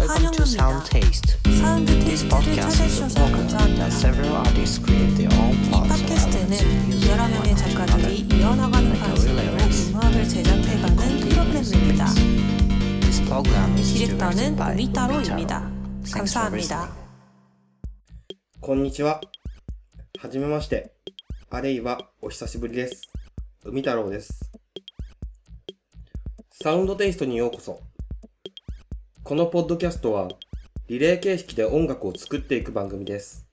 Welcome to Sound Taste. This podcast is a program that several artists create their own parts of elements in music and articulate like a lyrics. This program is directed by Umitaro. Thanks for listening. こんにちは。はじめまして。あるいはお久しぶりです。海太郎です。サウンドテイストにようこそ。このポッドキャストは、リレー形式で音楽を作っていく番組です。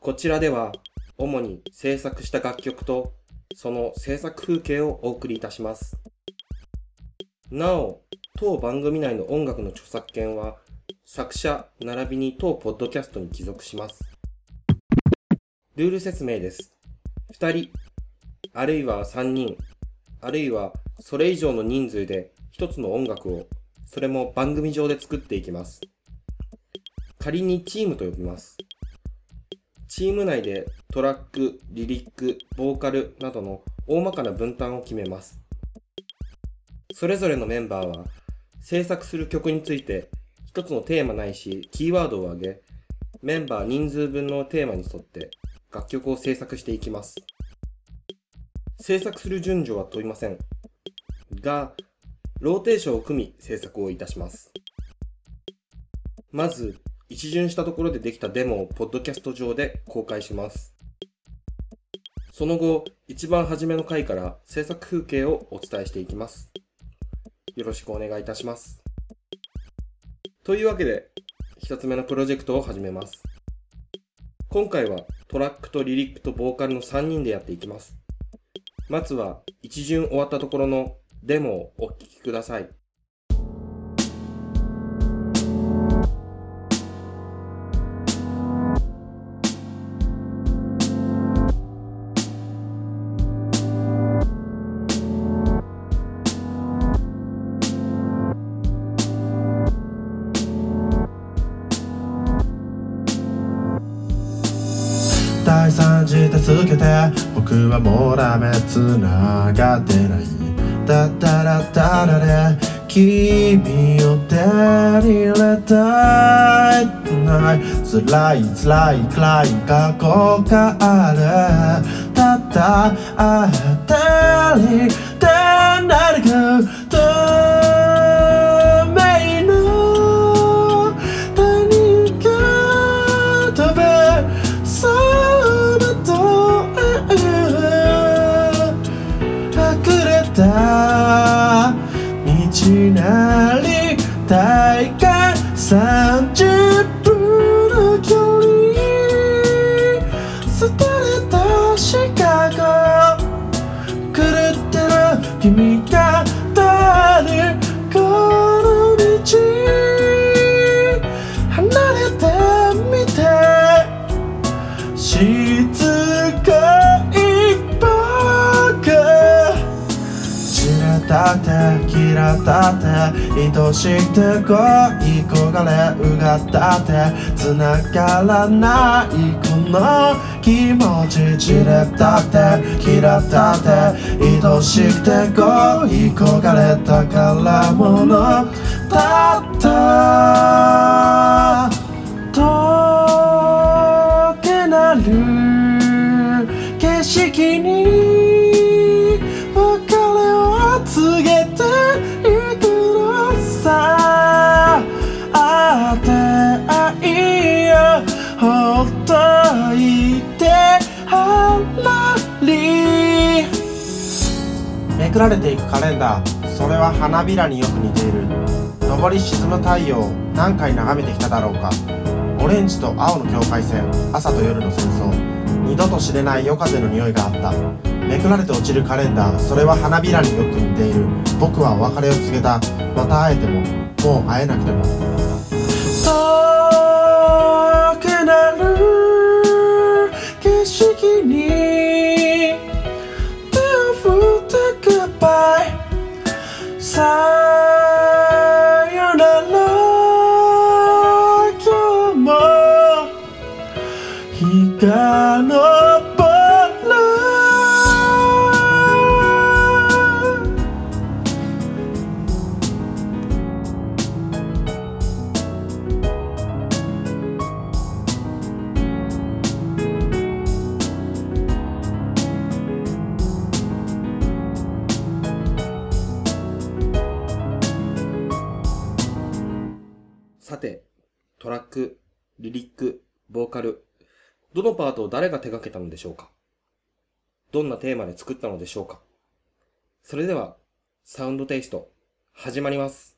こちらでは、主に制作した楽曲と、その制作風景をお送りいたします。なお、当番組内の音楽の著作権は、作者並びに当ポッドキャストに帰属します。ルール説明です。2人、あるいは3人、あるいはそれ以上の人数で一つの音楽を、それも番組上で作っていきます。仮にチームと呼びます。チーム内でトラック、リリック、ボーカルなどの大まかな分担を決めます。それぞれのメンバーは制作する曲について一つのテーマないしキーワードを挙げ、メンバー人数分のテーマに沿って楽曲を制作していきます。制作する順序は問いません。が、ローテーションを組み制作をいたします。まず、一巡したところでできたデモをポッドキャスト上で公開します。その後、一番初めの回から制作風景をお伝えしていきます。よろしくお願いいたします。というわけで、一つ目のプロジェクトを始めます。今回はトラックとリリックとボーカルの3人でやっていきます。まずは一巡終わったところのデモをお聴きください。第三次助けて僕はもうダメ繋がってないタタラタラで君を手に入れたい。ない辛い辛い暗い過去がある。たったあたりで何か透明隠れた。道なり大概30たって嫌ったって愛しくて恋焦がれうがったって繋がらないこの気持ちじれたって嫌ったって愛しくて恋焦がれたから、もの、だった。めくられていくカレンダー。それは花びらによく似ている。昇り沈む太陽何回眺めてきただろうか。オレンジと青の境界線朝と夜の戦争。二度と知れない夜風の匂いがあった。めくられて落ちるカレンダー。それは花びらによく似ている。僕はお別れを告げた。また会えてももう会えなくても。バラさてトラックリリックボーカルどのパートを誰が手掛けたのでしょうか？どんなテーマで作ったのでしょうか？それでは、サウンドテイスト、始まります。